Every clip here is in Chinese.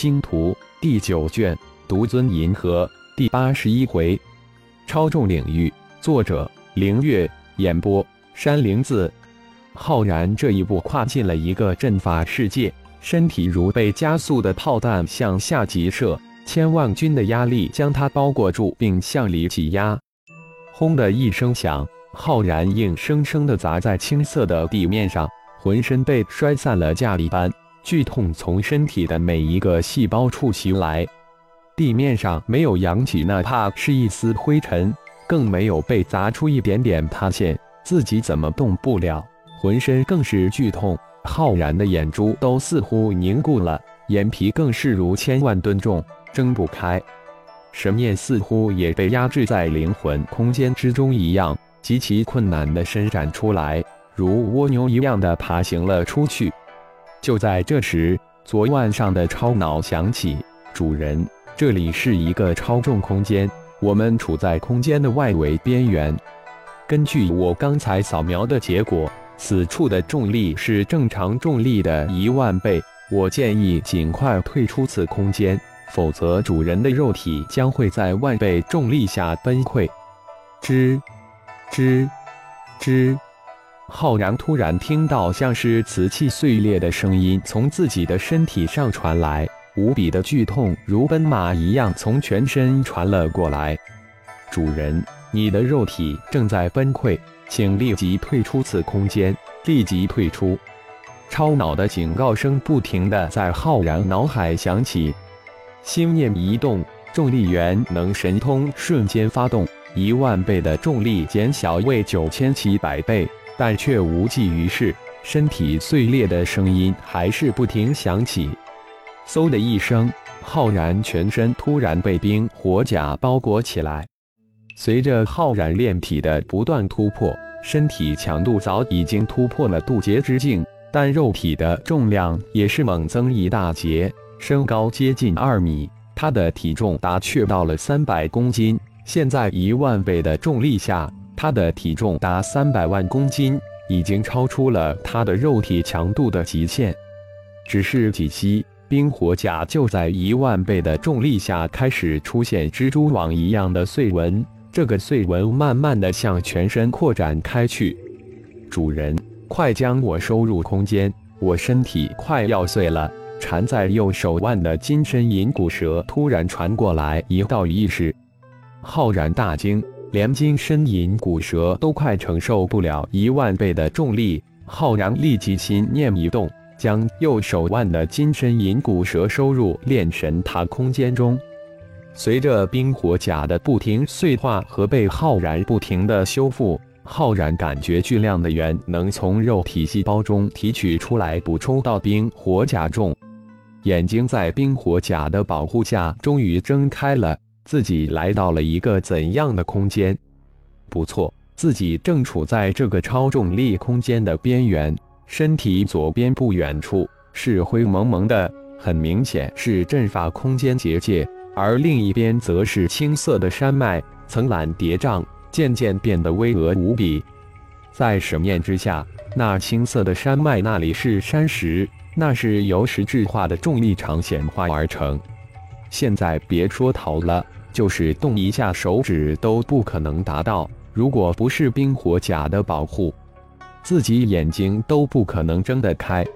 星图第九卷独尊银河第八十一回，超重领域，作者凌月，演播山灵子。浩然这一步跨进了一个阵法世界，身体如被加速的炮弹向下急射，千万钧的压力将他包裹住，并向里挤压。轰的一声响，浩然硬生生的砸在青色的地面上，浑身被摔散了架一般。剧痛从身体的每一个细胞处袭来，地面上没有扬起哪怕是一丝灰尘，更没有被砸出一点点塌陷，自己怎么动不了？浑身更是剧痛，浩然的眼珠都似乎凝固了，眼皮更是如千万吨重，睁不开。神念似乎也被压制在灵魂空间之中一样，极其困难地伸展出来，如蜗牛一样的爬行了出去。就在这时，左腕上的超脑响起：“主人，这里是一个超重空间，我们处在空间的外围边缘。根据我刚才扫描的结果，此处的重力是正常重力的一万倍。我建议尽快退出此空间，否则主人的肉体将会在万倍重力下崩溃。”吱，吱，吱。浩然突然听到像是瓷器碎裂的声音从自己的身体上传来，无比的剧痛如奔马一样从全身传了过来。主人，你的肉体正在崩溃，请立即退出此空间，立即退出！超脑的警告声不停的在浩然脑海响起，心念一动，重力元能神通瞬间发动，一万倍的重力减小为九千七百倍。但却无济于事，身体碎裂的声音还是不停响起。嗖的一声，浩然全身突然被冰火甲包裹起来。随着浩然炼体的不断突破，身体强度早已经突破了渡劫之境，但肉体的重量也是猛增一大截。身高接近二米，他的体重达却到了三百公斤。现在一万倍的重力下。他的体重达三百万公斤，已经超出了他的肉体强度的极限。只是几息，冰火甲就在一万倍的重力下开始出现蜘蛛网一样的碎纹。这个碎纹慢慢的向全身扩展开去。主人，快将我收入空间，我身体快要碎了。缠在右手腕的金身银骨蛇突然传过来一道意识，浩然大惊。连金身银骨蛇都快承受不了一万倍的重力，浩然立即心念一动，将右手腕的金身银骨蛇收入炼神塔空间中。随着冰火甲的不停碎化和被浩然不停的修复，浩然感觉巨量的元能从肉体细胞中提取出来，补充到冰火甲中。眼睛在冰火甲的保护下，终于睁开了。自己来到了一个怎样的空间？不错，自己正处在这个超重力空间的边缘。身体左边不远处是灰蒙蒙的，很明显是阵法空间结界，而另一边则是青色的山脉，层峦叠嶂，渐渐变得巍峨无比。在神面之下，那青色的山脉那里是山石，那是由石质化的重力场显化而成。现在别说逃了。就是动一下手指都不可能达到。如果不是冰火甲的保护，自己眼睛都不可能睁得开。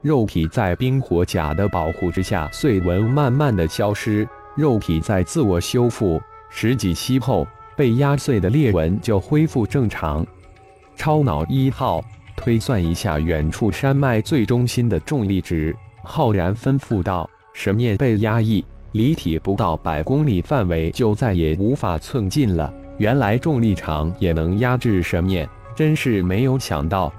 肉体在冰火甲的保护之下，碎纹慢慢的消失，肉体在自我修复。十几息后，被压碎的裂纹就恢复正常。超脑一号，推算一下远处山脉最中心的重力值。浩然吩咐道：“神念被压抑。”离体不到百公里范围就再也无法寸进了。原来重力场也能压制神念，真是没有想到。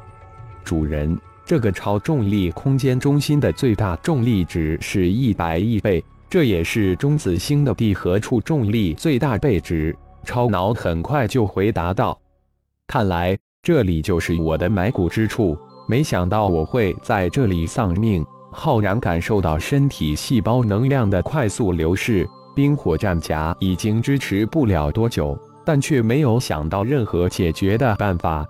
主人，这个超重力空间中心的最大重力值是一百亿倍，这也是中子星的地核处重力最大倍值。超脑很快就回答道：“看来这里就是我的埋骨之处，没想到我会在这里丧命。”浩然感受到身体细胞能量的快速流逝，冰火战甲已经支持不了多久，但却没有想到任何解决的办法。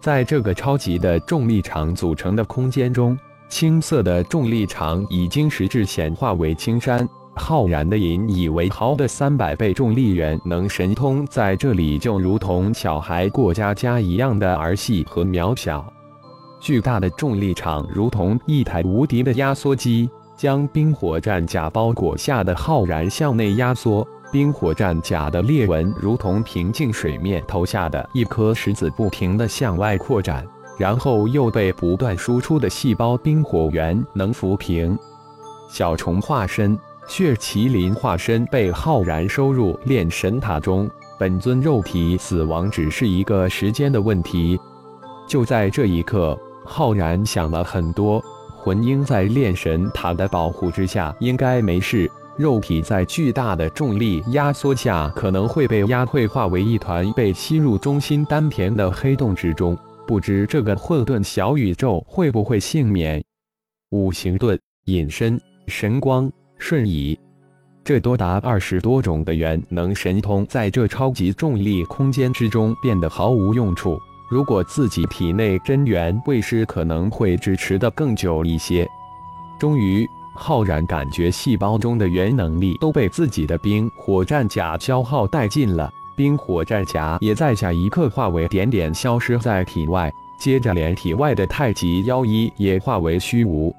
在这个超级的重力场组成的空间中，青色的重力场已经实质显化为青山。浩然的引以为豪的三百倍重力源能神通，在这里就如同小孩过家家一样的儿戏和渺小。巨大的重力场如同一台无敌的压缩机，将冰火战甲包裹下的浩然向内压缩。冰火战甲的裂纹如同平静水面投下的一颗石子，不停地向外扩展，然后又被不断输出的细胞冰火源能抚平。小虫化身。血麒麟化身被浩然收入炼神塔中，本尊肉体死亡只是一个时间的问题。就在这一刻，浩然想了很多。魂婴在炼神塔的保护之下应该没事，肉体在巨大的重力压缩下可能会被压会化为一团被吸入中心丹田的黑洞之中，不知这个混沌小宇宙会不会幸免？五行盾隐身神光。瞬移，这多达二十多种的元能神通，在这超级重力空间之中变得毫无用处。如果自己体内真元未失，可能会支持的更久一些。终于，浩然感觉细胞中的元能力都被自己的冰火战甲消耗殆尽了，冰火战甲也在下一刻化为点点消失在体外，接着连体外的太极腰衣也化为虚无。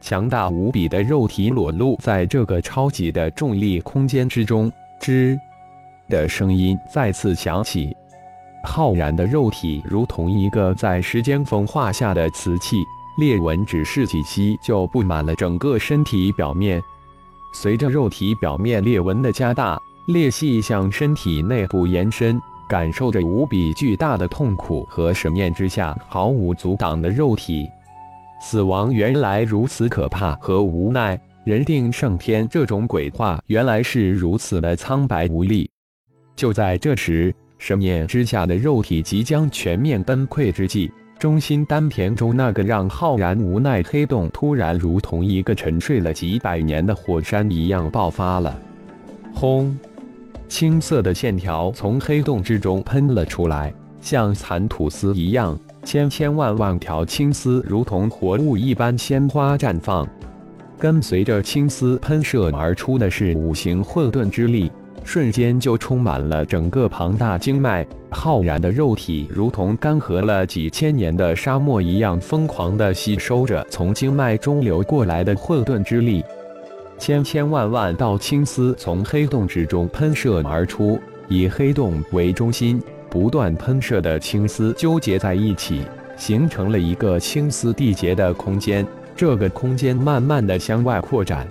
强大无比的肉体裸露在这个超级的重力空间之中，吱的声音再次响起。浩然的肉体如同一个在时间风化下的瓷器，裂纹只是几息就布满了整个身体表面。随着肉体表面裂纹的加大，裂隙向身体内部延伸，感受着无比巨大的痛苦和神念之下毫无阻挡的肉体。死亡原来如此可怕和无奈，人定胜天这种鬼话原来是如此的苍白无力。就在这时，神念之下的肉体即将全面崩溃之际，中心丹田中那个让浩然无奈黑洞突然如同一个沉睡了几百年的火山一样爆发了。轰！青色的线条从黑洞之中喷了出来，像蚕吐丝一样。千千万万条青丝如同活物一般鲜花绽放，跟随着青丝喷射而出的是五行混沌之力，瞬间就充满了整个庞大经脉。浩然的肉体如同干涸了几千年的沙漠一样，疯狂地吸收着从经脉中流过来的混沌之力。千千万万道青丝从黑洞之中喷射而出，以黑洞为中心。不断喷射的青丝纠结在一起，形成了一个青丝缔结的空间。这个空间慢慢的向外扩展。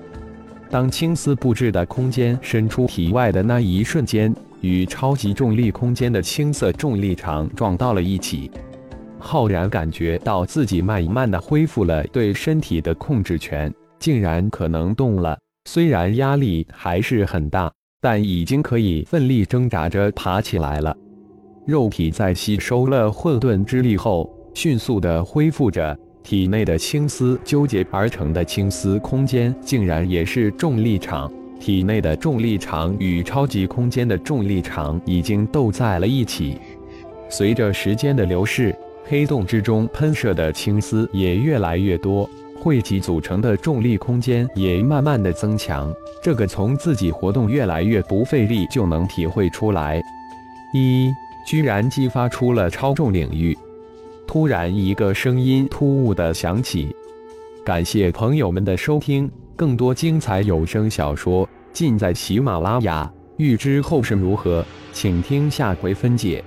当青丝布置的空间伸出体外的那一瞬间，与超级重力空间的青色重力场撞到了一起。浩然感觉到自己慢慢的恢复了对身体的控制权，竟然可能动了。虽然压力还是很大，但已经可以奋力挣扎着爬起来了。肉体在吸收了混沌之力后，迅速的恢复着。体内的青丝纠结而成的青丝空间，竟然也是重力场。体内的重力场与超级空间的重力场已经斗在了一起。随着时间的流逝，黑洞之中喷射的青丝也越来越多，汇集组成的重力空间也慢慢的增强。这个从自己活动越来越不费力就能体会出来。一。居然激发出了超重领域！突然，一个声音突兀的响起。感谢朋友们的收听，更多精彩有声小说尽在喜马拉雅。欲知后事如何，请听下回分解。